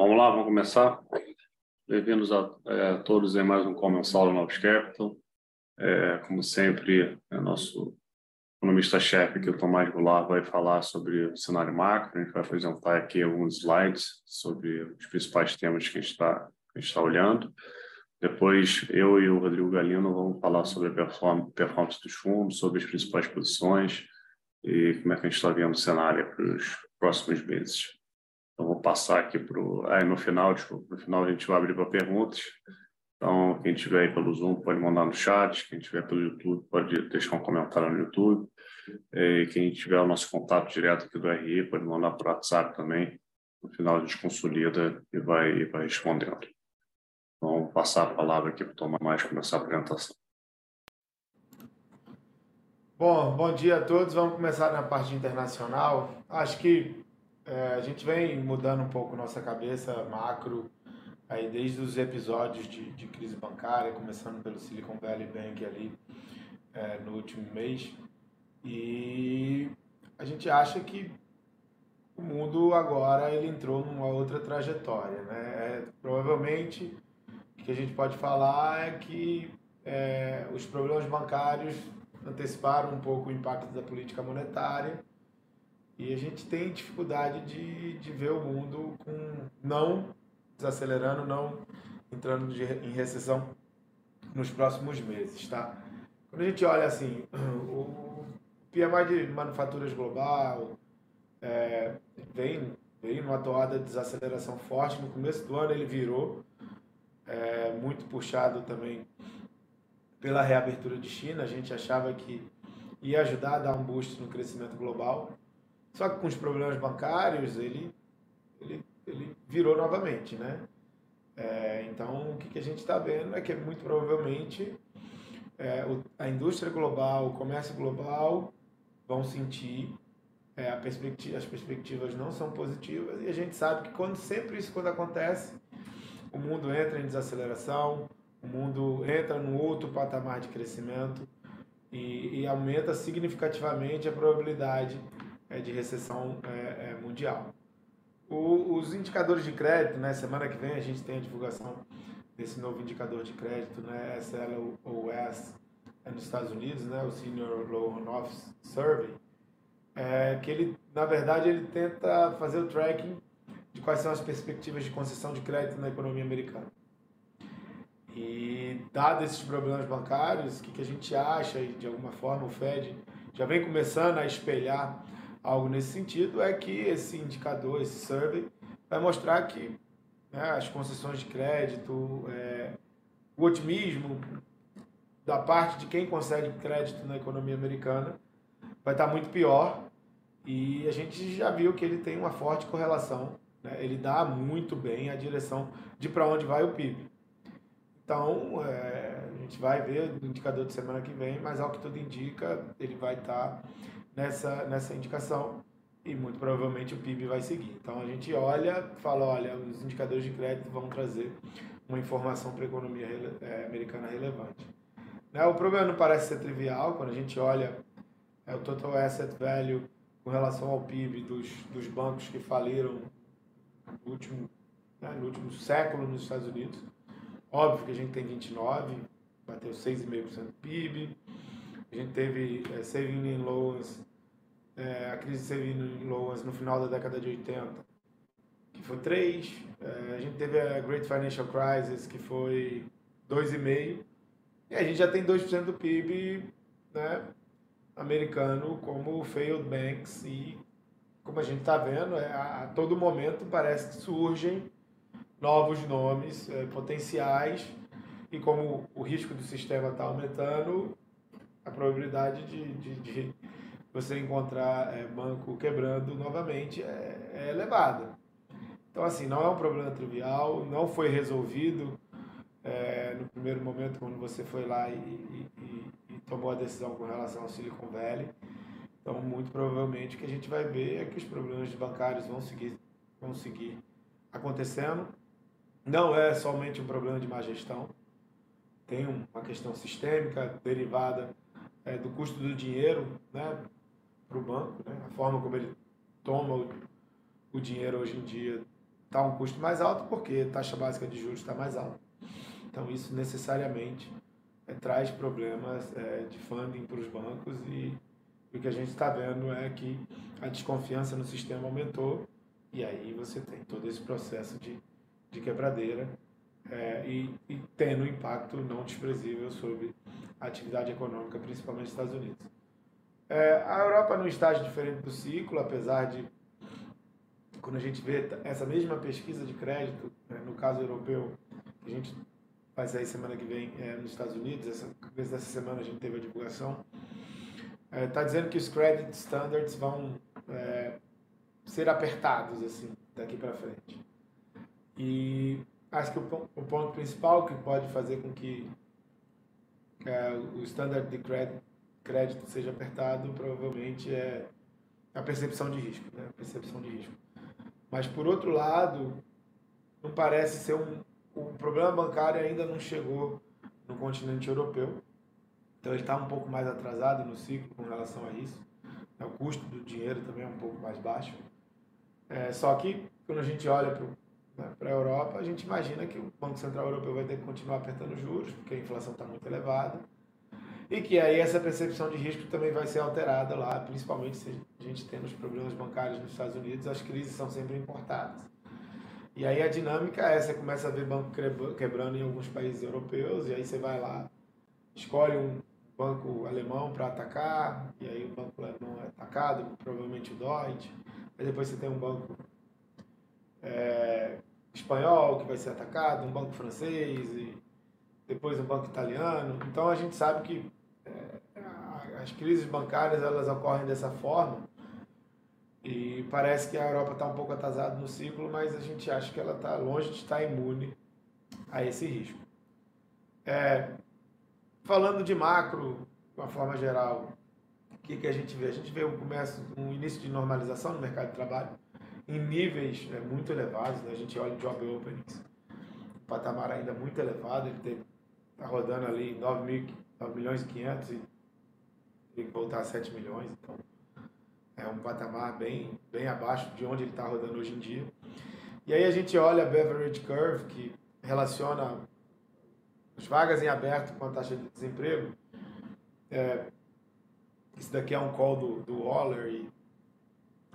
vamos lá, vamos começar. Bem-vindos a, é, todos em mais um Comensal do Novos Capital. É, como sempre, é nosso economista-chefe, aqui, o Tomás Goulart, vai falar sobre o cenário macro. A gente vai apresentar aqui alguns slides sobre os principais temas que a gente está está olhando. Depois, eu e o Rodrigo Galino vamos falar sobre a performance, performance dos fundos, sobre as principais posições e como é que a gente está vendo o cenário para os próximos meses. Então, vou passar aqui para. Aí, no final, desculpa, no final a gente vai abrir para perguntas. Então, quem tiver aí pelo Zoom pode mandar no chat, quem tiver pelo YouTube pode deixar um comentário no YouTube. E quem tiver o nosso contato direto aqui do RI pode mandar por WhatsApp também. No final a gente consolida e vai, e vai respondendo. Então, vou passar a palavra aqui para o Tomás começar a apresentação. Bom, bom dia a todos. Vamos começar na parte internacional. Acho que é, a gente vem mudando um pouco nossa cabeça macro aí desde os episódios de, de crise bancária, começando pelo Silicon Valley Bank ali é, no último mês. E a gente acha que o mundo agora ele entrou numa outra trajetória, né? É, provavelmente o que a gente pode falar é que é, os problemas bancários anteciparam um pouco o impacto da política monetária e a gente tem dificuldade de, de ver o mundo com não desacelerando, não entrando de, em recessão nos próximos meses, tá? Quando a gente olha assim, o PMI de manufaturas global é, vem, vem numa toada de desaceleração forte. No começo do ano ele virou, é, muito puxado também pela reabertura de China. A gente achava que ia ajudar a dar um boost no crescimento global. Só que com os problemas bancários, ele, ele, ele virou novamente, né? É, então, o que, que a gente está vendo é que muito provavelmente é, o, a indústria global, o comércio global vão sentir é, perspectiva, as perspectivas não são positivas e a gente sabe que quando sempre isso quando acontece, o mundo entra em desaceleração, o mundo entra num outro patamar de crescimento e, e aumenta significativamente a probabilidade de recessão é, é, mundial. O, os indicadores de crédito, né, semana que vem a gente tem a divulgação desse novo indicador de crédito, né, SLOS, é nos Estados Unidos, né, o Senior Loan Office Survey, é, que ele, na verdade, ele tenta fazer o tracking de quais são as perspectivas de concessão de crédito na economia americana. E, dado esses problemas bancários, o que, que a gente acha, e de alguma forma o Fed já vem começando a espelhar algo nesse sentido é que esse indicador, esse survey, vai mostrar que né, as concessões de crédito, é, o otimismo da parte de quem consegue crédito na economia americana vai estar muito pior e a gente já viu que ele tem uma forte correlação, né? ele dá muito bem a direção de para onde vai o PIB. Então, é, a gente vai ver o indicador de semana que vem, mas ao que tudo indica, ele vai estar nessa, nessa indicação e muito provavelmente o PIB vai seguir. Então a gente olha, fala, olha, os indicadores de crédito vão trazer uma informação para a economia é, americana relevante. Né? O problema não parece ser trivial quando a gente olha é, o total asset value com relação ao PIB dos, dos bancos que faliram no último, né, no último século nos Estados Unidos. Óbvio que a gente tem 29, bateu 6,5% do PIB. A gente teve é, saving in loans é, a crise teve em Loas no final da década de 80, que foi 3. É, a gente teve a Great Financial Crisis, que foi 2,5. E a gente já tem 2% do PIB né, americano como failed banks. E como a gente está vendo, é, a, a, todo momento parece que surgem novos nomes é, potenciais. E como o risco do sistema está aumentando, a probabilidade de, de, de você encontrar é, banco quebrando novamente é, é elevada. Então, assim, não é um problema trivial, não foi resolvido é, no primeiro momento quando você foi lá e, e, e, tomou a decisão com relação ao Silicon Valley. Então, muito provavelmente o que a gente vai ver é que os problemas bancários vão seguir, vão seguir acontecendo. Não é somente um problema de má gestão, tem uma questão sistêmica derivada é, do custo do dinheiro, né? Para o banco, né? a forma como ele toma o, o dinheiro hoje em dia está um custo mais alto porque a taxa básica de juros está mais alta. Então, isso necessariamente é, traz problemas é, de funding para os bancos e, o que a gente está vendo é que a desconfiança no sistema aumentou e aí você tem todo esse processo de, de quebradeira é, e, e tendo um impacto não desprezível sobre a atividade econômica, principalmente nos Estados Unidos. É, a Europa num estágio diferente do ciclo, apesar de quando a gente vê essa mesma pesquisa de crédito, né, no caso europeu, que a gente vai sair semana que vem é, nos Estados Unidos, essa, essa semana a gente teve a divulgação, está é, tá dizendo que os credit standards vão é, ser apertados assim daqui para frente. E acho que o, o, ponto principal que pode fazer com que é, o standard de crédito, crédito seja apertado provavelmente é a percepção de risco, né? A percepção de risco. Mas por outro lado, não parece ser um o problema bancário ainda não chegou no continente europeu. Então ele está um pouco mais atrasado no ciclo com relação a isso. O custo do dinheiro também é um pouco mais baixo. É, só que quando a gente olha para né, a Europa, a gente imagina que o Banco Central Europeu vai ter que continuar apertando juros, porque a inflação está muito elevada. E que aí essa percepção de risco também vai ser alterada lá, principalmente se a gente tem os problemas bancários nos Estados Unidos, as crises são sempre importadas. E aí a dinâmica é, você começa a ver banco quebrando em alguns países europeus, e aí você vai lá, escolhe um banco alemão para atacar, e aí o banco alemão é atacado, provavelmente o Deutsche, aí depois você tem um banco é, espanhol que vai ser atacado, um banco francês, e depois um banco italiano. Então a gente sabe que as crises bancárias elas ocorrem dessa forma, e parece que a Europa está um pouco atrasada no ciclo, mas a gente acha que ela está longe de estar imune a esse risco. É, falando de macro, de uma forma geral, o que, que a gente vê? A gente vê um começo, um início de normalização no mercado de trabalho em níveis é, muito elevados. Né? A gente olha o job openings, patamar ainda muito elevado, ele está rodando ali 9, mil, 9 milhões e 500 e tem que voltar a 7 milhões. Então, é um patamar bem, bem abaixo de onde ele está rodando hoje em dia. E aí a gente olha a Beverage Curve, que relaciona as vagas em aberto com a taxa de desemprego. É, isso daqui é um call do, do Waller e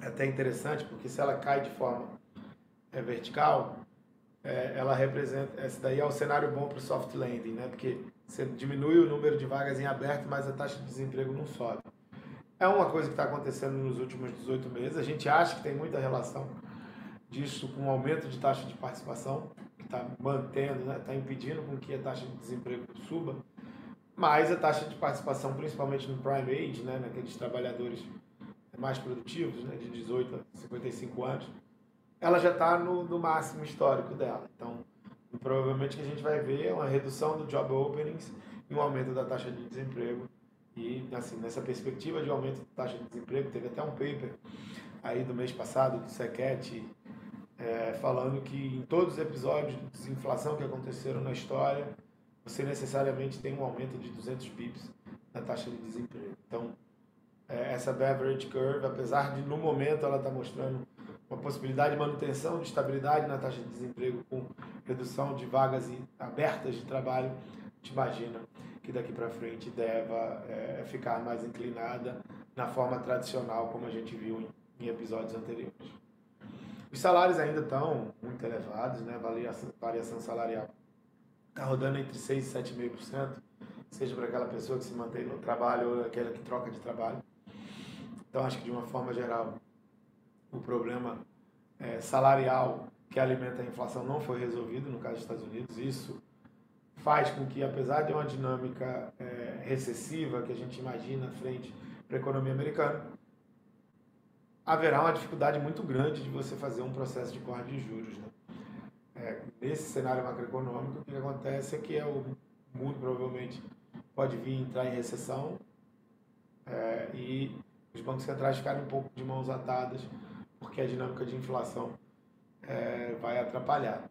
é até interessante, porque se ela cai de forma é, vertical, é, ela representa. Esse daí é o cenário bom para o soft landing, né? Porque você diminui o número de vagas em aberto, mas a taxa de desemprego não sobe. É uma coisa que está acontecendo nos últimos 18 meses. A gente acha que tem muita relação disso com o aumento de taxa de participação, que está mantendo, está né, tá impedindo com que a taxa de desemprego suba. Mas a taxa de participação, principalmente no prime age, né, naqueles trabalhadores mais produtivos, né, de 18 a 55 anos, ela já está no, no máximo histórico dela. Então, provavelmente o que a gente vai ver é uma redução do job openings e um aumento da taxa de desemprego e, assim, nessa perspectiva de aumento da taxa de desemprego, teve até um paper aí do mês passado, do SECET, é, falando que em todos os episódios de desinflação que aconteceram na história, você necessariamente tem um aumento de 200 bips na taxa de desemprego. Então, é, essa beverage curve, apesar de no momento ela está mostrando uma possibilidade de manutenção de estabilidade na taxa de desemprego com redução de vagas abertas de trabalho, te imagina que daqui para frente deva é, ficar mais inclinada na forma tradicional, como a gente viu em, em episódios anteriores. Os salários ainda estão muito elevados, né? a variação, variação salarial está rodando entre 6% e 7,5%, seja para aquela pessoa que se mantém no trabalho ou aquela que troca de trabalho. Então, acho que de uma forma geral, o problema é, salarial que alimenta a inflação não foi resolvido no caso dos Estados Unidos. Isso faz com que, apesar de uma dinâmica é, recessiva que a gente imagina frente para a economia americana, haverá uma dificuldade muito grande de você fazer um processo de corte de juros. Né? É, nesse cenário macroeconômico, o que acontece é que é o mundo provavelmente pode vir entrar em recessão é, e os bancos centrais ficarem um pouco de mãos atadas, porque a dinâmica de inflação é, vai atrapalhar.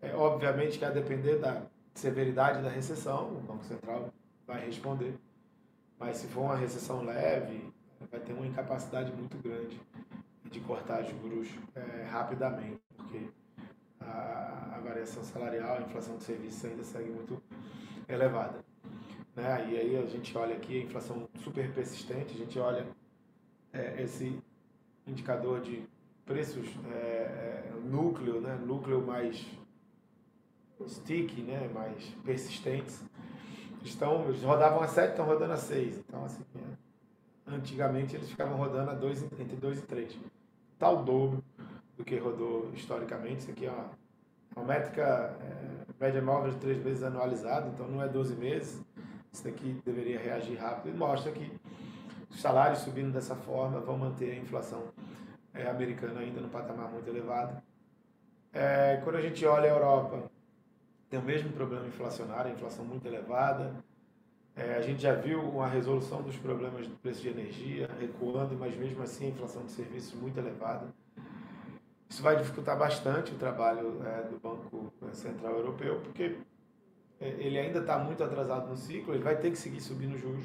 É, obviamente que a depender da severidade da recessão, o Banco Central vai responder. Mas se for uma recessão leve, vai ter uma incapacidade muito grande de cortar juros é, rapidamente, porque a, a variação salarial, a inflação de serviços ainda segue muito elevada. Né? E aí a gente olha aqui a inflação super persistente, a gente olha é, esse indicador de preços é, é, núcleo, né? núcleo mais sticky, né? mais persistentes. Estão, eles rodavam a 7, estão rodando a 6. Então, assim, é, antigamente eles ficavam rodando a dois, entre 2 e 3. Tal dobro do que rodou historicamente. Isso aqui é uma, uma métrica é, média móvel de 3 meses anualizada, então não é 12 meses. Isso daqui deveria reagir rápido e mostra que os salários subindo dessa forma vão manter a inflação é, americana ainda no patamar muito elevado. É, quando a gente olha a Europa, tem o mesmo problema inflacionário, inflação muito elevada. É, a gente já viu uma resolução dos problemas do preço de energia recuando, mas mesmo assim a inflação de serviços muito elevada. Isso vai dificultar bastante o trabalho é, do Banco Central Europeu, porque é, ele ainda está muito atrasado no ciclo, ele vai ter que seguir subindo juros.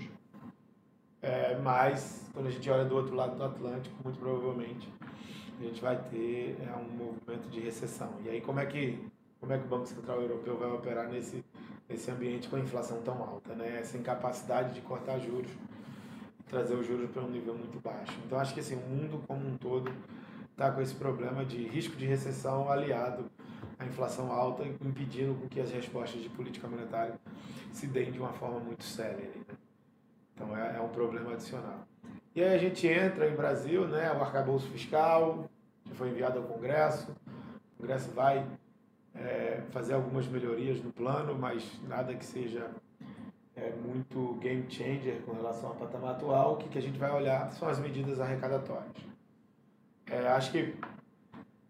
É, mas, quando a gente olha do outro lado do Atlântico, muito provavelmente a gente vai ter é, um movimento de recessão. E aí, como é que, como é que o Banco Central Europeu vai operar nesse, nesse ambiente com a inflação tão alta, né? essa incapacidade de cortar juros trazer os juros para um nível muito baixo? Então, acho que assim, o mundo como um todo está com esse problema de risco de recessão aliado à inflação alta, impedindo que as respostas de política monetária se deem de uma forma muito séria. Então é, é, um problema adicional. E aí a gente entra em Brasil, né, o arcabouço fiscal, que foi enviado ao Congresso, o Congresso vai é, fazer algumas melhorias no plano, mas nada que seja é, muito game changer com relação ao patamar atual. O que, que a gente vai olhar são as medidas arrecadatórias. É, acho que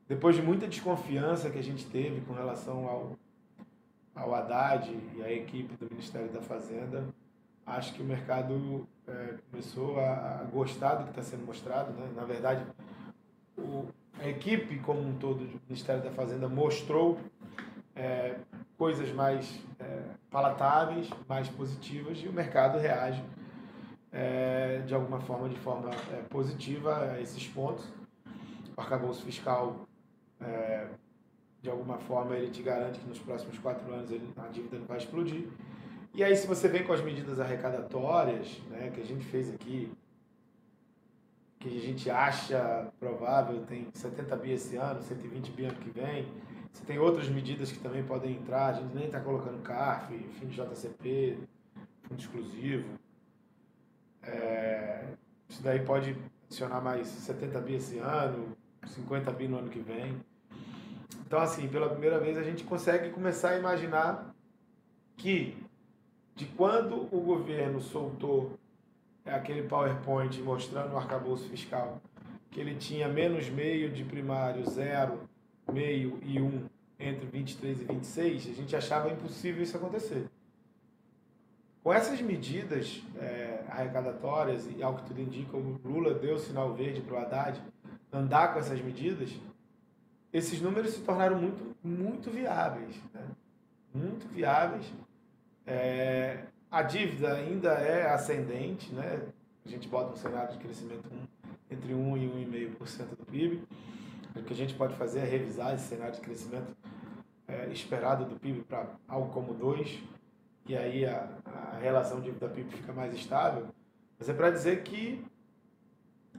depois de muita desconfiança que a gente teve com relação ao, ao Haddad e à equipe do Ministério da Fazenda, acho que o mercado é, começou a, a, gostar do que está sendo mostrado. Né? Na verdade, o, a equipe como um todo do Ministério da Fazenda mostrou é, coisas mais é, palatáveis, mais positivas, e o mercado reage é, de alguma forma, de forma é, positiva a esses pontos o arcabouço fiscal, é, de alguma forma, ele te garante que nos próximos quatro anos ele, a dívida não vai explodir. E aí, se você vem com as medidas arrecadatórias, né, que a gente fez aqui, que a gente acha provável, tem 70 bi esse ano, 120 bi ano que vem, você tem outras medidas que também podem entrar, a gente nem está colocando CARF, fim de JCP, fundo exclusivo. É, isso daí pode adicionar mais 70 bi esse ano, 50 bi no ano que vem. Então, assim, pela primeira vez a gente consegue começar a imaginar que de quando o governo soltou aquele PowerPoint mostrando o arcabouço fiscal, que ele tinha menos meio de primário, zero, meio e um entre 23 e 26, a gente achava impossível isso acontecer. Com essas medidas é, arrecadatórias, e ao que tudo indica, o Lula deu sinal verde para o Haddad, andar com essas medidas, esses números se tornaram muito, muito viáveis. Né? Muito viáveis. É, a dívida ainda é ascendente, né? a gente bota um cenário de crescimento entre 1 e 1,5% do PIB. O que a gente pode fazer é revisar esse cenário de crescimento é, esperado do PIB para algo como 2%, e aí a, a relação dívida-PIB fica mais estável. Mas é para dizer que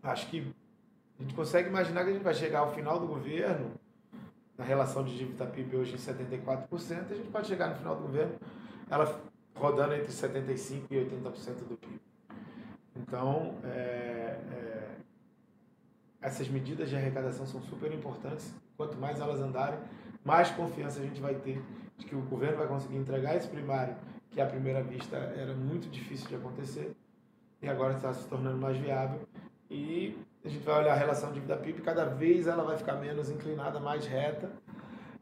acho que a gente consegue imaginar que a gente vai chegar ao final do governo, na relação de dívida PIB hoje em 74%, a gente pode chegar no final do governo, ela rodando entre 75% e 80% do PIB. Então, é, é, essas medidas de arrecadação são super importantes. Quanto mais elas andarem, mais confiança a gente vai ter de que o governo vai conseguir entregar esse primário, que à primeira vista era muito difícil de acontecer, e agora está se tornando mais viável. E a gente vai olhar a relação dívida-PIB, cada vez ela vai ficar menos inclinada, mais reta,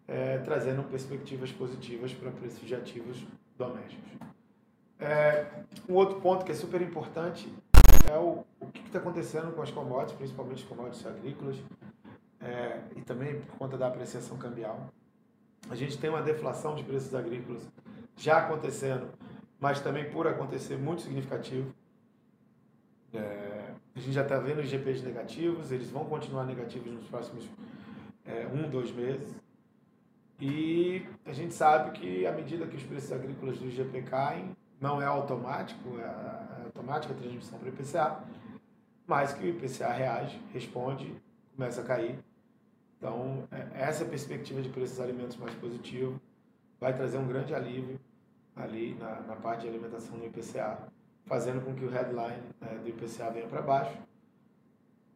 é, trazendo perspectivas positivas para preços de ativos domésticos. É, um outro ponto que é super importante é o, o que está acontecendo com as commodities, principalmente as commodities agrícolas, é, e também por conta da apreciação cambial. A gente tem uma deflação de preços agrícolas já acontecendo, mas também por acontecer muito significativo. É, a gente já está vendo os GPs negativos, eles vão continuar negativos nos próximos é, um, dois meses. E a gente sabe que à medida que os preços agrícolas do IGP caem, não é automático, é, é automática a transmissão para o IPCA, mas que o IPCA reage, responde, começa a cair. Então, é, essa perspectiva de preços alimentos mais positivo vai trazer um grande alívio ali na, na parte de alimentação do IPCA, fazendo com que o headline é, do IPCA venha para baixo.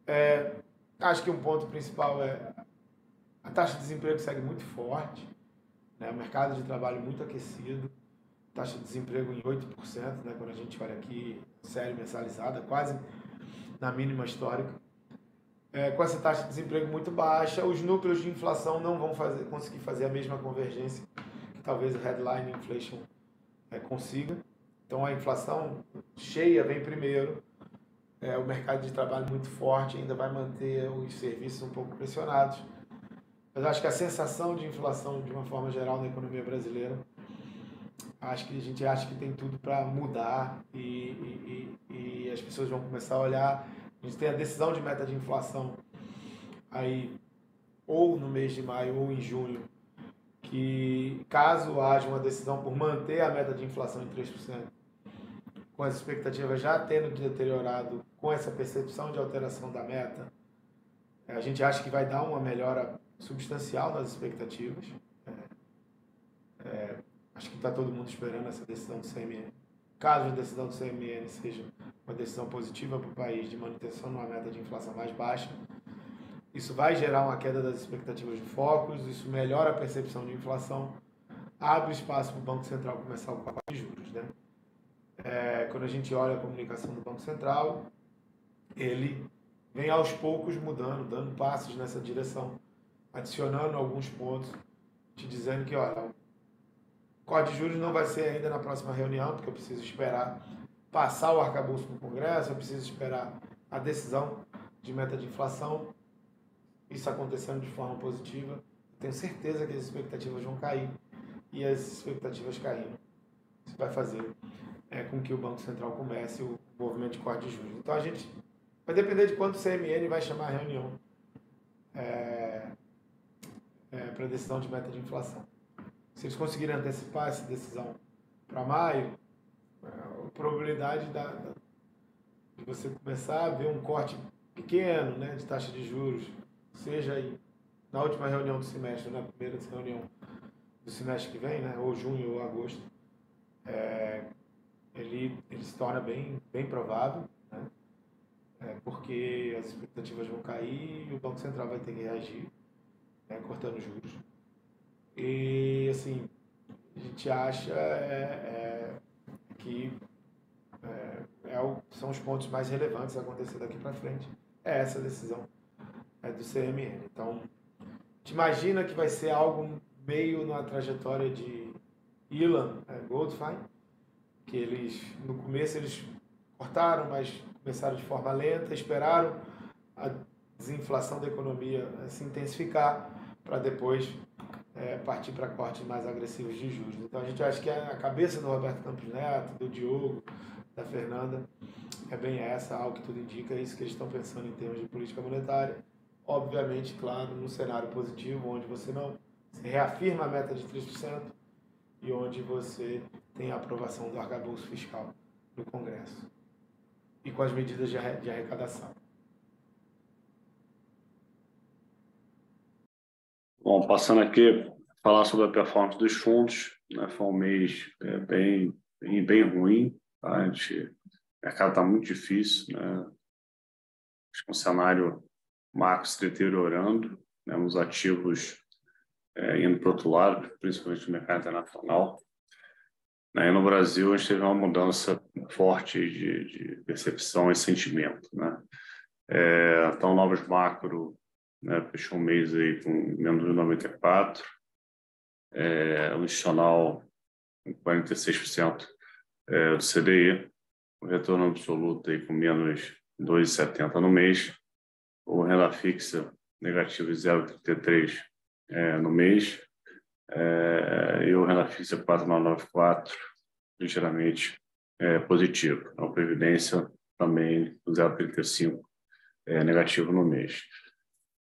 É, acho que um ponto principal é a taxa de desemprego segue muito forte, né? o mercado de trabalho muito aquecido, taxa de desemprego em 8%, né? quando a gente olha aqui, série mensalizada, quase na mínima histórica. É, com essa taxa de desemprego muito baixa, os núcleos de inflação não vão fazer, conseguir fazer a mesma convergência que talvez o headline inflation é, consiga. Então a inflação cheia vem primeiro, é, o mercado de trabalho muito forte ainda vai manter os serviços um pouco pressionados. Mas acho que a sensação de inflação, de uma forma geral, na economia brasileira, acho que a gente acha que tem tudo para mudar e, e, e, as pessoas vão começar a olhar. A gente tem a decisão de meta de inflação aí, ou no mês de maio ou em junho, que caso haja uma decisão por manter a meta de inflação em 3%, com as expectativas já tendo deteriorado com essa percepção de alteração da meta, a gente acha que vai dar uma melhora substancial nas expectativas. É, é, acho que está todo mundo esperando essa decisão do CMN. Caso a decisão do CMN seja uma decisão positiva para o país de manutenção numa meta de inflação mais baixa, isso vai gerar uma queda das expectativas de focos, isso melhora a percepção de inflação, abre espaço para o Banco Central começar o pacote de juros. Né? É, quando a gente olha a comunicação do Banco Central, ele vem aos poucos mudando, dando passos nessa direção, adicionando alguns pontos, te dizendo que, olha, o corte de juros não vai ser ainda na próxima reunião, porque eu preciso esperar passar o arcabouço no Congresso, eu preciso esperar a decisão de meta de inflação, isso acontecendo de forma positiva. Tenho certeza que as expectativas vão cair e as expectativas caindo. Isso vai fazer é, com que o Banco Central comece o movimento de corte de juros. Então a gente vai depender de quanto o CMN vai chamar a reunião é, é, para decisão de meta de inflação. Se eles conseguirem antecipar essa decisão para maio, é, a probabilidade da, da, de você começar a ver um corte pequeno né, de taxa de juros seja aí na última reunião do semestre, na primeira reunião do semestre que vem, né, ou junho ou agosto, é, ele, ele se torna bem, bem provável, né, é, porque as expectativas vão cair e o Banco Central vai ter que reagir, né, cortando juros. E, assim, a gente acha é, é que é, é o, são os pontos mais relevantes a acontecer daqui para frente. É essa decisão é do CMN. Então, te imagina que vai ser algo meio na trajetória de Ilan é, Goldfein, que eles, no começo, eles cortaram, mas começaram de forma lenta, esperaram a desinflação da economia é, se intensificar para depois é, partir para cortes mais agressivos de juros. Então a gente acha que a cabeça do Roberto Campos Neto, do Diogo, da Fernanda, é bem essa, algo que tudo indica, é isso que eles estão pensando em termos de política monetária obviamente, claro, no cenário positivo, onde você não reafirma a meta de 3% e onde você tem a aprovação do arcabouço fiscal no Congresso e com as medidas de arrecadação. Bom, passando aqui, falar sobre a performance dos fundos, né? foi um mês é, bem, bem, bem ruim, tá? a gente, o mercado está muito difícil, né? acho que um cenário macro se deteriorando, né, os ativos é, indo para o outro lado, principalmente no mercado internacional. Né, e no Brasil, a gente teve uma mudança forte de, de percepção e sentimento. Né? É, então, novos macro né, fechou um mês aí com menos de 94, é, o institucional com 46% é, do CDI, o retorno absoluto aí com menos 2,70 no mês, o renda fixa negativo de 0,33 é, no mês é, e o renda fixa 4,94 ligeiramente é, positivo. A então, previdência também 0,35 é, negativo no mês.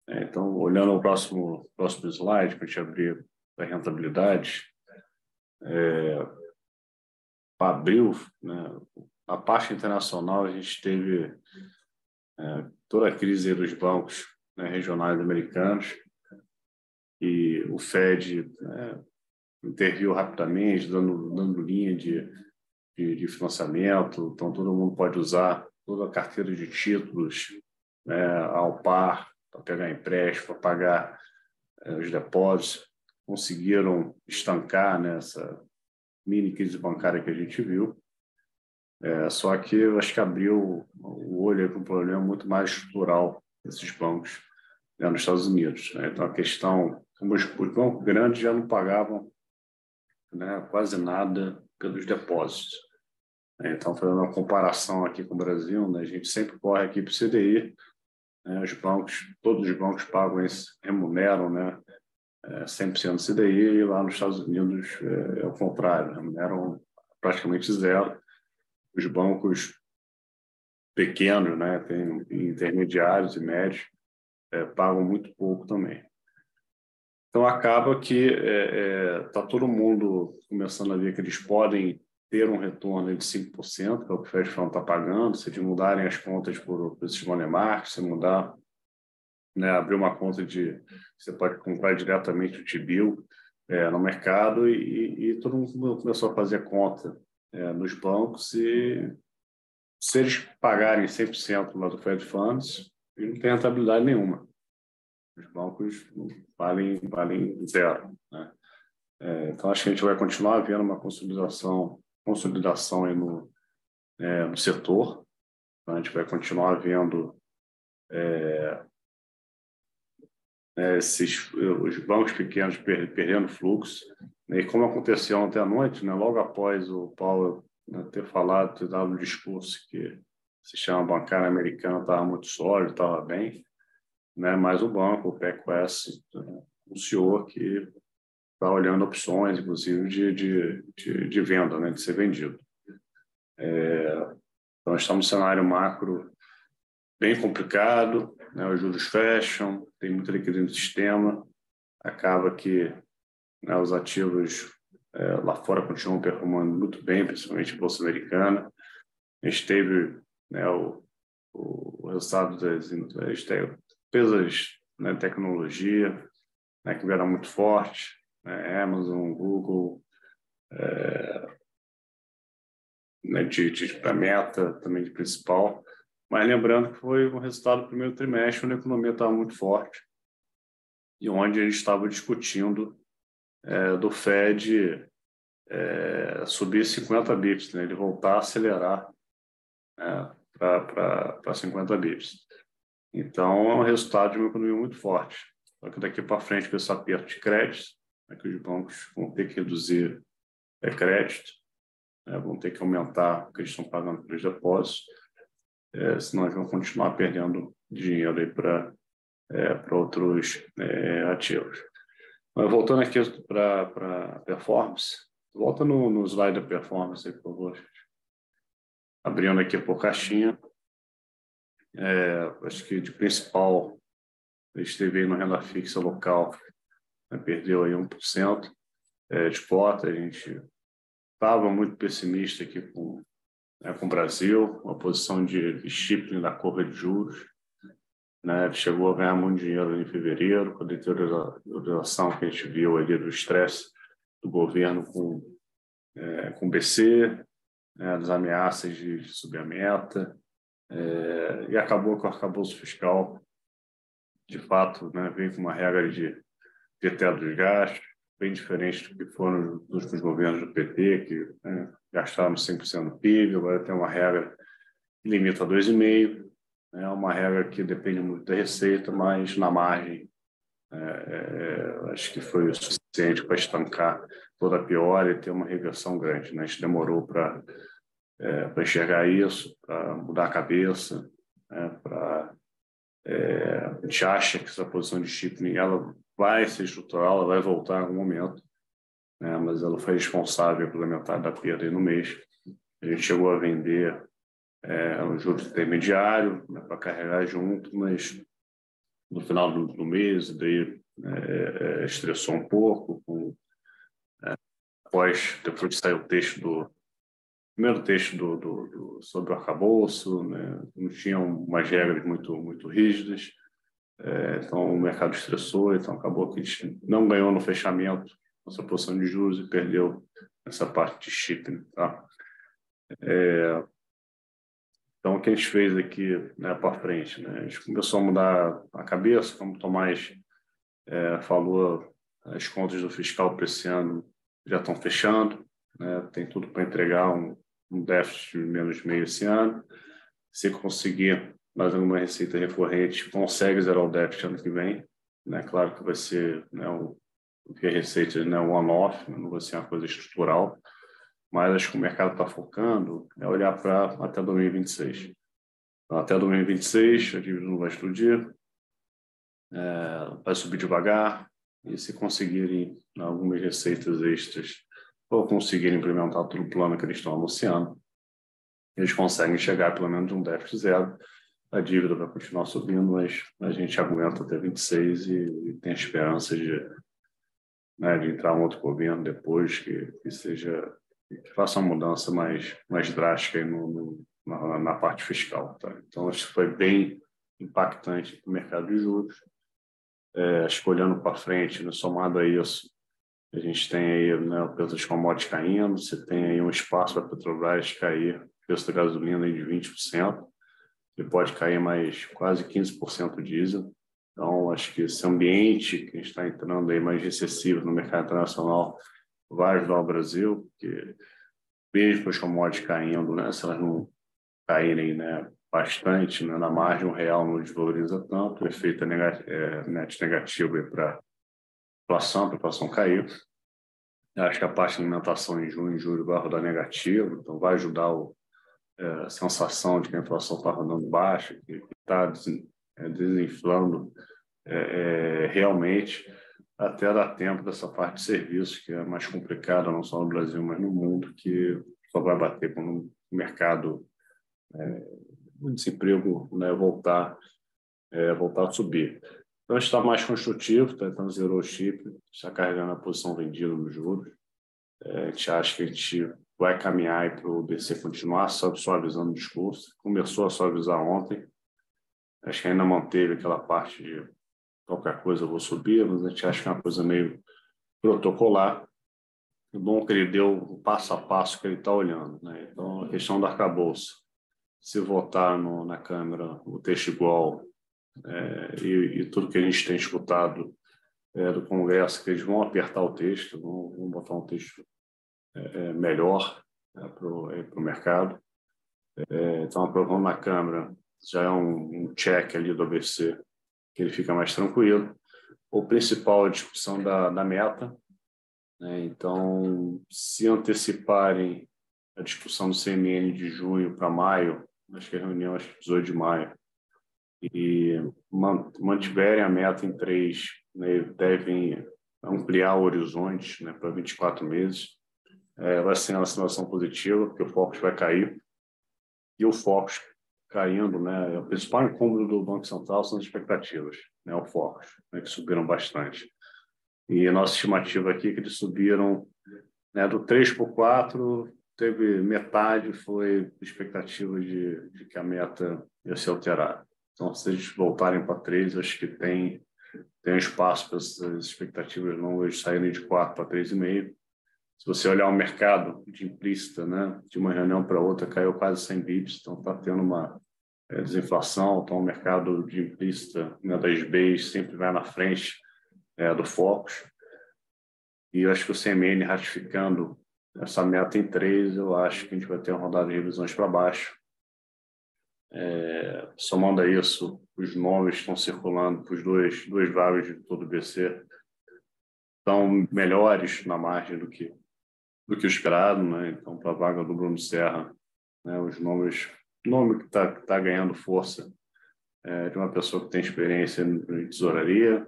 É, então, olhando o próximo, próximo slide, para a gente abrir da rentabilidade, é, abril, né, a parte internacional, a gente teve é, toda a crise dos bancos né, regionais americanos e o Fed né, interviu rapidamente, dando, dando linha de, de, de, financiamento, então todo mundo pode usar toda a carteira de títulos né, ao par para pegar empréstimo, para pagar é, os depósitos, conseguiram estancar nessa né, mini crise bancária que a gente viu. É, só que eu acho que abriu o olho para um problema muito mais estrutural desses bancos né, nos Estados Unidos. Né? Então, a questão, os, os bancos grandes já não pagavam né, quase nada pelos depósitos. Então, fazendo uma comparação aqui com o Brasil, né, a gente sempre corre aqui para o CDI, né, os bancos, todos os bancos pagam esse, remuneram né, 100% é, CDI, e lá nos Estados Unidos é, é o contrário, remuneram praticamente zero. Os bancos pequenos, né, tem intermediários e médios, é, pagam muito pouco também. Então acaba que está é, é, tá todo mundo começando a ver que eles podem ter um retorno de 5%, que é o que o Fed Fund está pagando, se eles mudarem as contas por, por esses money market, se mudar, né, abrir uma conta de, você pode comprar diretamente o T-bill é, no mercado e, e, todo mundo começou a fazer conta é, nos bancos e se eles pagarem 100% lá do Fed Funds, não tem rentabilidade nenhuma. Os bancos valem, valem zero. Né? É, então, acho que a gente vai continuar vendo uma consolidação, consolidação aí no, é, no setor. Então, a gente vai continuar vendo é, né, esses, os bancos pequenos perdendo fluxo. Né? E como aconteceu ontem à noite, né, logo após o Paulo né, ter falado, ter dado um discurso que o sistema bancário americano estava muito sólido, estava bem, né? mas o banco, o PECOS, anunciou que está olhando opções, inclusive, de, de, de, de, venda, né? de ser vendido. É, então, estamos num cenário macro bem complicado, né? os juros fecham, tem muita liquidez no sistema, acaba que né, os ativos é, lá fora continuam performando muito bem, principalmente a Bolsa Americana. A gente teve né, o, o resultado das, empresas né, tecnologia né, que vieram muito forte, né, Amazon, Google, é, né, de, de, para meta também de principal. Mas lembrando que foi um resultado do primeiro trimestre, onde a economia estava muito forte e onde a gente estava discutindo é, do Fed é, subir 50 bips, né, ele voltar a acelerar né, para 50 bips. Então, é um resultado de uma economia muito forte. Só que daqui para frente, com esse aperto de crédito, é que os bancos vão ter que reduzir é, crédito, né, vão ter que aumentar o que eles estão pagando pelos depósitos, é, senão eles vão continuar perdendo dinheiro para é, outros é, ativos. Mas voltando aqui para performance, volta no, no slide da performance, aí, por favor abrindo aqui por caixinha. É, acho que de principal, a gente teve no renda fixa local, né, perdeu aí 1% é, cota. A gente estava muito pessimista aqui com, né, com o Brasil, uma posição de, shipping da curva de juros. Né, chegou a ganhar muito dinheiro em fevereiro, com a deterioração que a gente viu ali do estresse do governo com, é, com o BC, né, das ameaças de subir a meta, é, e acabou com o arcabouço fiscal, de fato, né, veio com uma regra de, teto dos gastos, bem diferente do que foram os últimos governos do PT, que né, gastaram 100% do PIB, agora tem uma regra que limita a 2,5%, é né, uma regra que depende muito da receita, mas na margem é, é, acho que foi o suficiente para estancar toda a pior e ter uma reversão grande. Né? A gente demorou para é, enxergar isso, para mudar a cabeça, né? para é, a gente acha que essa posição de shipping ela vai ser estrutural, ela vai voltar em algum momento, né? mas ela foi responsável pela metade da perda no mês. A gente chegou a vender é, um juros intermediário né, para carregar junto, mas no final do, do mês, daí é, é, estressou um pouco. Com, é, após, depois de sair o texto do primeiro texto do, do, do sobre o arcabouço, né, não tinham umas regras muito, muito rígidas, é, então o mercado estressou, então acabou que a gente não ganhou no fechamento nossa posição de juros e perdeu essa parte de shipping. Tá? É, então, o que a gente fez aqui né, para frente? Né? A gente começou a mudar a cabeça, como o Tomás é, falou, as contas do fiscal para esse ano já estão fechando, né? tem tudo para entregar um, um déficit de menos de meio esse ano. Se conseguir mais alguma receita recorrente, consegue zerar o déficit ano que vem. Né? Claro que vai ser né, um, que a receita né, one-off, não vai ser uma coisa estrutural, mas acho que o mercado está focando é olhar para até 2026. Então, até 2026, a dívida não vai explodir, é, vai subir devagar, e se conseguirem algumas receitas extras ou conseguirem implementar todo o plano que eles estão anunciando, eles conseguem chegar pelo menos um déficit zero. A dívida vai continuar subindo, mas a gente aguenta até 26 e, e tem a esperança de, né, de entrar um outro governo depois que, que seja que faça uma mudança mais, mais drástica no, no, na, na, parte fiscal. Tá? Então, isso foi bem impactante para o mercado de juros. É, escolhendo para frente, né, somado a isso, a gente tem aí né, o preço de commodities caindo, você tem aí um espaço para a Petrobras cair, o preço da gasolina aí de 20%, e pode cair mais quase 15% o diesel. Então, acho que esse ambiente que está entrando aí mais recessivo no mercado internacional vai ajudar o Brasil, porque mesmo as commodities caindo, né, se elas não caírem né, bastante né, na margem, o real não desvaloriza tanto, o efeito é, negativo, é net negativo para inflação, a inflação cair. Acho que a parte de alimentação em junho e julho vai rodar negativo, então vai ajudar o, é, sensação de que a inflação está rodando baixa, que está é, desinflando é, é, realmente até dar tempo dessa parte de serviços, que é mais complicada, não só no Brasil, mas no mundo, que só vai bater quando o mercado, é, o desemprego né, voltar, é, voltar a subir. Então, está mais construtivo, tá? então zerou o chip, está carregando a posição vendida nos juros. É, a gente acha que a gente vai caminhar para o BC continuar suavizando o discurso. Começou a suavizar ontem. Acho que ainda manteve aquela parte de qualquer coisa eu vou subir, mas a gente acha que é uma coisa meio protocolar. O bom que ele deu o passo a passo que ele está olhando. Né? Então, a questão do arcabouço, se votar no, na Câmara o texto igual é, e, e, tudo que a gente tem escutado é, do Congresso, que eles vão apertar o texto, vão, vão botar um texto é, é melhor né, para o mercado. É, então, aprovando na Câmara já é um, um check ali do ABC que ele fica mais tranquilo. O principal é a discussão da, da meta. Né? Então, se anteciparem a discussão do CMN de junho para maio, acho que a reunião é 18 de maio, e mantiverem a meta em três, né, devem ampliar o horizonte né, para 24 meses. É, vai ser uma situação positiva, porque o Focus vai cair. E o Focus caindo, né? O principal incômodo do Banco Central são as expectativas, né? O foco, né? que subiram bastante. E a nossa estimativa aqui é que eles subiram né, do 3 para o 4, teve metade foi expectativa de, de que a meta ia ser alterada. Então, se eles voltarem para 3, acho que tem, tem espaço para essas expectativas longas saírem de 4 para 3,5. Se você olhar o mercado de implícita, né, de uma reunião para outra, caiu quase 100 bips, então está tendo uma é, desinflação, então o mercado de implícita né, das Bs sempre vai na frente é, do Focus. E eu acho que o CMN ratificando essa meta em 3, eu acho que a gente vai ter uma rodada de revisões para baixo. É, somando a isso, os nomes estão circulando para os dois, dois vagas de todo o BC estão melhores na margem do que do que o esperado, né? Então, para a vaga do Bruno Serra, né, os nomes nome que está tá ganhando força é, de uma pessoa que tem experiência em tesouraria.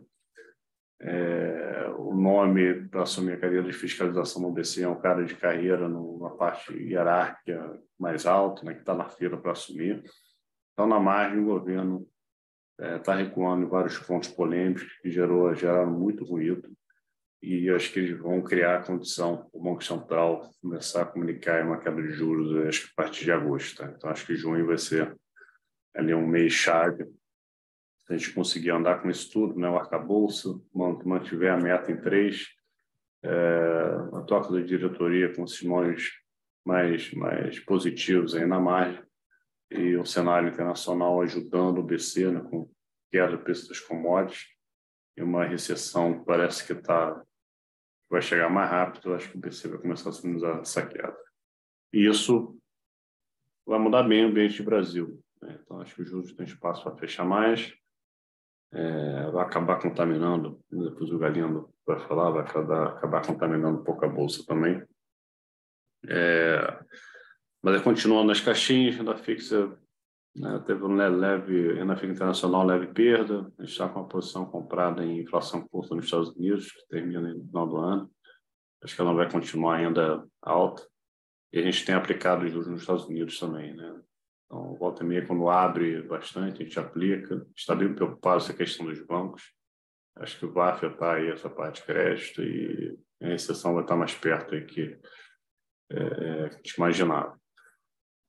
É, o nome para assumir a cadeira de fiscalização no BC é um cara de carreira numa parte hierárquica mais alta, né, que está na fila para assumir. Então, na margem, o governo está é, recuando em vários pontos polêmicos que gerou, geraram muito ruído e acho que eles vão criar a condição, o Banco Central começar a comunicar uma queda de juros acho que a partir de agosto. Tá? Então, acho que junho vai ser ali um mês chave. Se a gente conseguir andar com isso tudo, né? o arcabouço, mantiver a meta em três, é, a toca da diretoria com sinais mais, mais positivos aí na margem, e o cenário internacional ajudando o BC né, com queda do preço das commodities, e uma recessão parece que está vai chegar mais rápido, acho que o BC vai começar a sinalizar essa queda. E isso vai mudar bem o ambiente do Brasil. Né? Então, acho que os juros têm espaço para fechar mais, é, vai acabar contaminando, depois o Galindo vai falar, vai acabar, acabar contaminando um pouco a Bolsa também. É, mas é continuando nas caixinhas, renda fixa né, teve um leve, renda fixa internacional leve perda, a está com uma posição comprada em inflação curta nos Estados Unidos, que termina no final do ano, acho que ela vai continuar ainda alta, e a gente tem aplicado juros nos Estados Unidos também, né? Então, volta e meia, quando abre bastante, a gente aplica. Está bem preocupado com essa questão dos bancos. Acho que vai afetar aí essa parte de crédito e a recessão vai estar mais perto aí que, é, é a imaginava.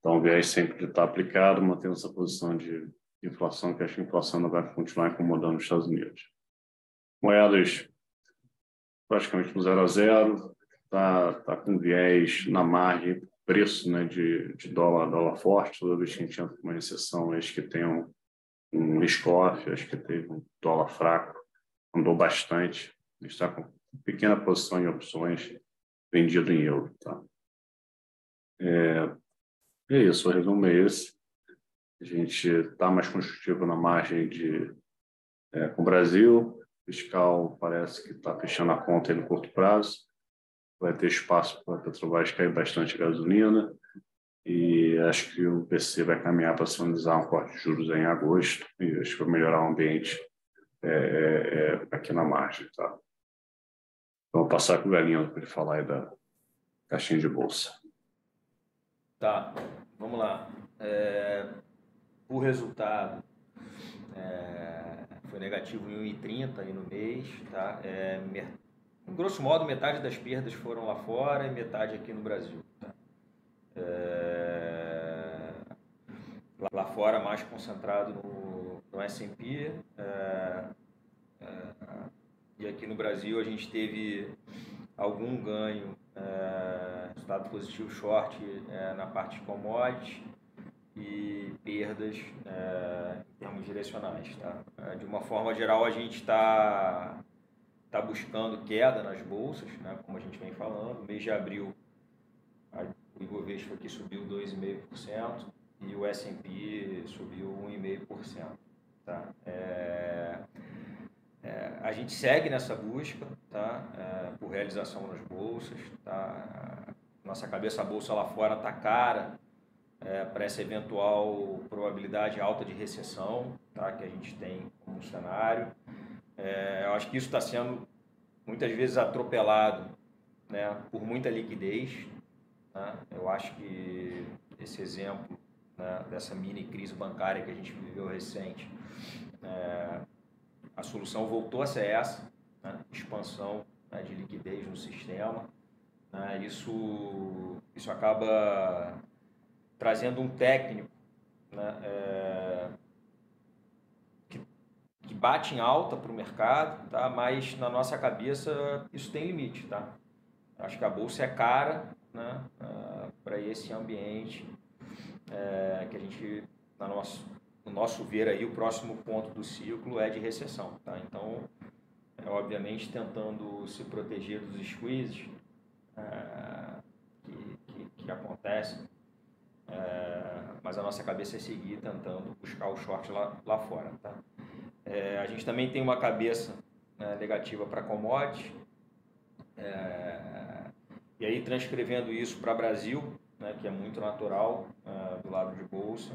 Então, o viés sempre está aplicado, mantendo essa posição de inflação, que acho que a inflação não vai continuar incomodando os Estados Unidos. Moedas praticamente no zero a zero, está tá com viés na margem, preço né, de, de dólar, dólar forte, toda vez que a gente entra com uma recessão, acho que tem um, um acho que teve um dólar fraco, andou bastante, está com pequena posição em opções, vendido em euro. Tá? É, é isso, o resumo é esse. A gente está mais construtivo na margem de é, com o Brasil. O fiscal parece que está fechando a conta no curto prazo. Vai ter espaço para a Petrobras cair bastante gasolina. E acho que o PC vai caminhar para sinalizar um corte de juros em agosto. E acho que vai melhorar o ambiente é, é, é aqui na margem. Tá? Então, vou passar para o Galinho para ele falar aí da caixinha de bolsa. Tá, vamos lá. É, o resultado é, foi negativo em 1,30 aí no mês, tá? É, grosso modo, metade das perdas foram lá fora e metade aqui no Brasil. Tá? É, lá fora, mais concentrado no, no S&P. É, é, e aqui no Brasil a gente teve algum ganho resultado positivo short é, na parte de commodities e perdas é, em termos direcionais. Tá? É, de uma forma geral, a gente está tá buscando queda nas bolsas, né, como a gente vem falando. No mês de abril, a, o Ibovespa aqui subiu 2,5% e o S&P subiu 1,5%. Tá? É, é, a gente segue nessa busca tá? É, por realização nas bolsas. Tá? Nossa cabeça a bolsa lá fora está cara é, para essa eventual probabilidade alta de recessão tá? que a gente tem como cenário. É, eu acho que isso está sendo muitas vezes atropelado né? por muita liquidez. Tá? Eu acho que esse exemplo né, dessa mini crise bancária que a gente viveu recente é, a solução voltou a ser essa, né? expansão né, de liquidez no sistema. Né? Isso, isso acaba trazendo um técnico né, é, que, que bate em alta para o mercado, tá? mas na nossa cabeça isso tem limite. Tá? Acho que a bolsa é cara né, é, para esse ambiente é, que a gente, na nossa no nosso ver aí, o próximo ponto do ciclo é de recessão. Tá? Então, é, obviamente, tentando se proteger dos squeezes que, que, que, acontecem, é, mas a nossa cabeça é seguir tentando buscar o short lá, lá fora. Tá? É, a gente também tem uma cabeça né, negativa para commodities, é, e aí transcrevendo isso para Brasil, né, que é muito natural do lado de bolsa,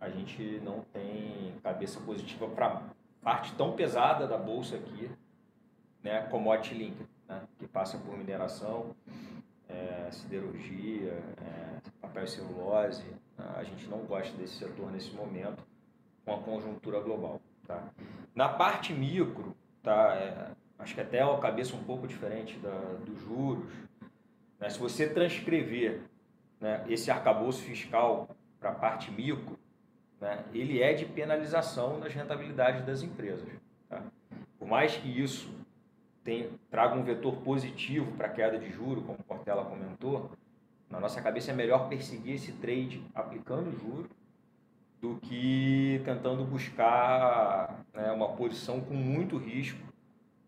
a gente não tem cabeça positiva para parte tão pesada da bolsa aqui, né, commodity né, que passa por mineração, é, siderurgia, é, papel e celulose. A gente não gosta desse setor nesse momento, com a conjuntura global. Tá? Na parte micro, tá, é, acho que até uma cabeça um pouco diferente da, dos juros. Né? Se você transcrever né, esse arcabouço fiscal para a parte micro, né, ele é de penalização nas rentabilidades das empresas. Tá? Por mais que isso tem, traga um vetor positivo para a queda de juro, como Portela comentou, na nossa cabeça é melhor perseguir esse trade aplicando juro do que tentando buscar né, uma posição com muito risco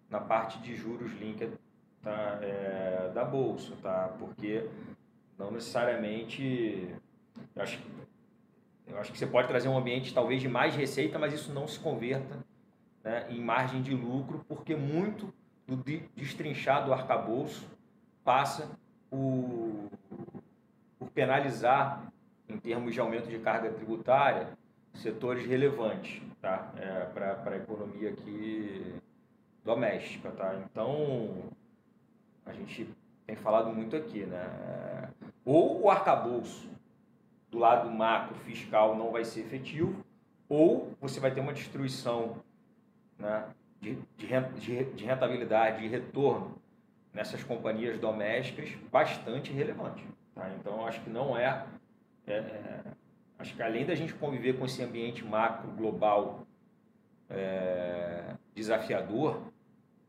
na parte de juros linked tá, é, da bolsa, tá? Porque não necessariamente eu acho, eu acho que você pode trazer um ambiente talvez de mais receita, mas isso não se converta né, em margem de lucro, porque muito do destrinchar do arcabouço passa por, por penalizar, em termos de aumento de carga tributária, setores relevantes tá? É, para a economia aqui doméstica. Tá? Então, a gente tem falado muito aqui, né? Ou o arcabouço do lado macro fiscal não vai ser efetivo, ou você vai ter uma destruição né, de, de, de rentabilidade e retorno nessas companhias domésticas bastante relevante. Tá? Então, acho que não é, é, é, Acho que além da gente conviver com esse ambiente macro global é, desafiador,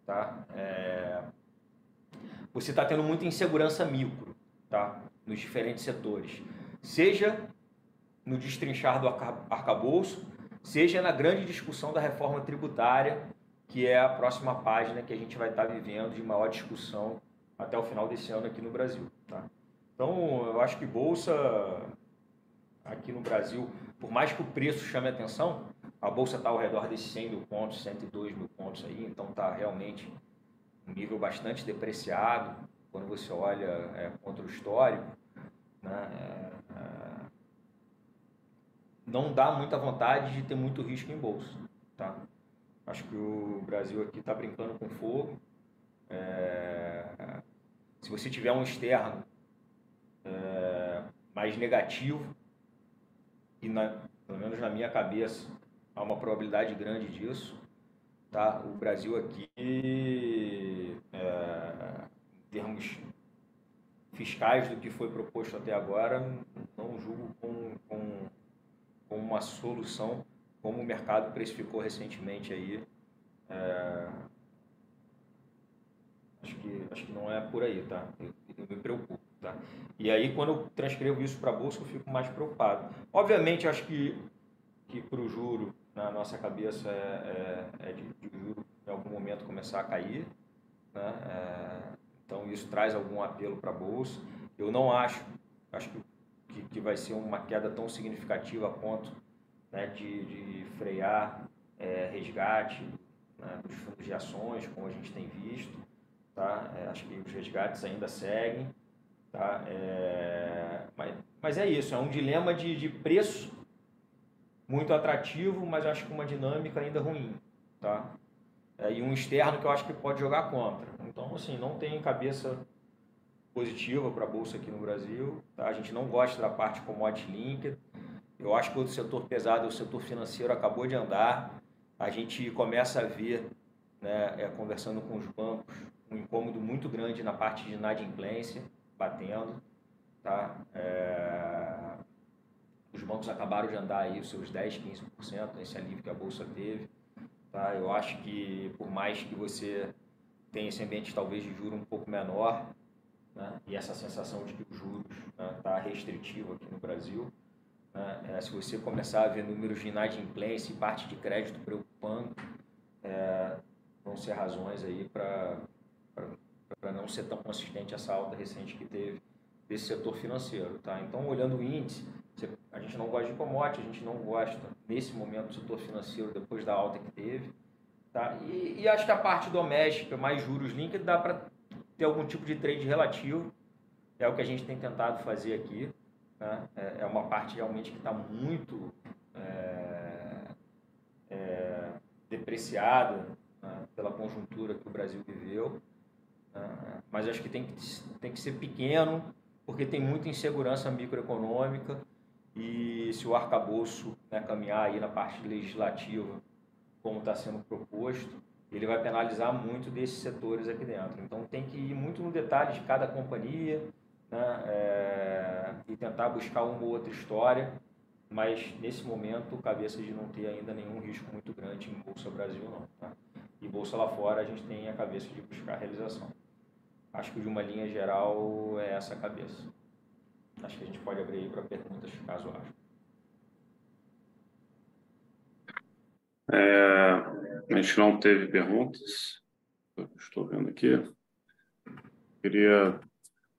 tá? É, você está tendo muita insegurança micro tá? nos diferentes setores. Seja no destrinchar do arcabouço, seja na grande discussão da reforma tributária que é a próxima página que a gente vai estar vivendo de maior discussão até o final desse ano aqui no Brasil. Tá? Então, eu acho que bolsa aqui no Brasil, por mais que o preço chame atenção, a bolsa está ao redor desses 100 mil pontos, 102 mil pontos aí, então está realmente um nível bastante depreciado quando você olha é, contra o histórico. Né? É, é, não dá muita vontade de ter muito risco em bolsa. Tá? Acho que o Brasil aqui está brincando com fogo. É, se você tiver um externo é, mais negativo, e na, pelo menos na minha cabeça há uma probabilidade grande disso, tá? o Brasil aqui, é, em termos fiscais do que foi proposto até agora, não julgo com, com, com uma solução como o mercado precificou recentemente aí, é... acho, que, acho que não é por aí, tá? Eu, eu me preocupo, tá? E aí, quando eu transcrevo isso para a Bolsa, eu fico mais preocupado. Obviamente, acho que, que para o juro, na nossa cabeça, é, é, é de, de juro em algum momento começar a cair, né? É... então, isso traz algum apelo para a Bolsa. Eu não acho, acho que, que, vai ser uma queda tão significativa a ponto né, de, de frear é, resgate né, dos fundos de ações, como a gente tem visto. Tá? É, acho que os resgates ainda seguem. Tá? É, mas, mas é isso, é um dilema de, de preço muito atrativo, mas acho que uma dinâmica ainda ruim. Tá? É, e um externo que eu acho que pode jogar contra. Então, assim, não tem cabeça positiva para a Bolsa aqui no Brasil. Tá? A gente não gosta da parte commodity linked. Eu acho que o setor pesado, o setor financeiro acabou de andar. A gente começa a ver, né, é, conversando com os bancos, um incômodo muito grande na parte de inadimplência, batendo. Tá? É... Os bancos acabaram de andar aí os seus 10, 15% nesse alívio que a Bolsa teve. Tá? Eu acho que, por mais que você tenha esse ambiente talvez de juro um pouco menor, né, e essa sensação de que o juros está né, tá restritivo aqui no Brasil, né? É, se você começar a ver números de inadimplência e parte de crédito preocupando, é, vão ser razões aí para não ser tão consistente essa alta recente que teve desse setor financeiro. Tá? Então, olhando o índice, a gente não gosta de commodity, a gente não gosta, nesse momento, do setor financeiro, depois da alta que teve. Tá? E, e acho que a parte doméstica, mais juros líquidos, dá para ter algum tipo de trade relativo. É o que a gente tem tentado fazer aqui. Né? É, é uma parte realmente que está muito é, é, depreciada né? pela conjuntura que o Brasil viveu. Né? Mas acho que tem, que tem que ser pequeno, porque tem muita insegurança microeconômica e, se, o arcabouço né, caminhar aí na parte legislativa, como está sendo proposto, ele vai penalizar muito desses setores aqui dentro. Então tem que ir muito no detalhe de cada companhia né, é, e tentar buscar uma ou outra história, mas nesse momento cabeça de não ter ainda nenhum risco muito grande em Bolsa Brasil não. Tá? E Bolsa lá fora a gente tem a cabeça de buscar realização. Acho que de uma linha geral é essa a cabeça. Acho que a gente pode abrir aí para perguntas, caso haja. É, a gente não teve perguntas, estou vendo aqui. Queria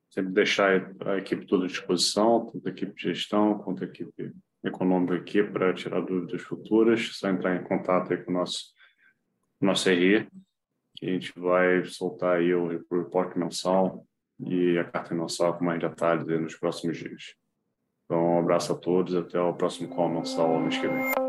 sempre deixar a equipe toda à disposição, tanto a equipe de gestão quanto a equipe econômica aqui para tirar dúvidas futuras. Só entrar em contato aí com o nosso, nosso RI, que a gente vai soltar aí o report mensal e a carta mensal com mais detalhes nos próximos dias. Então, um abraço a todos até o próximo call mensal mês que vem.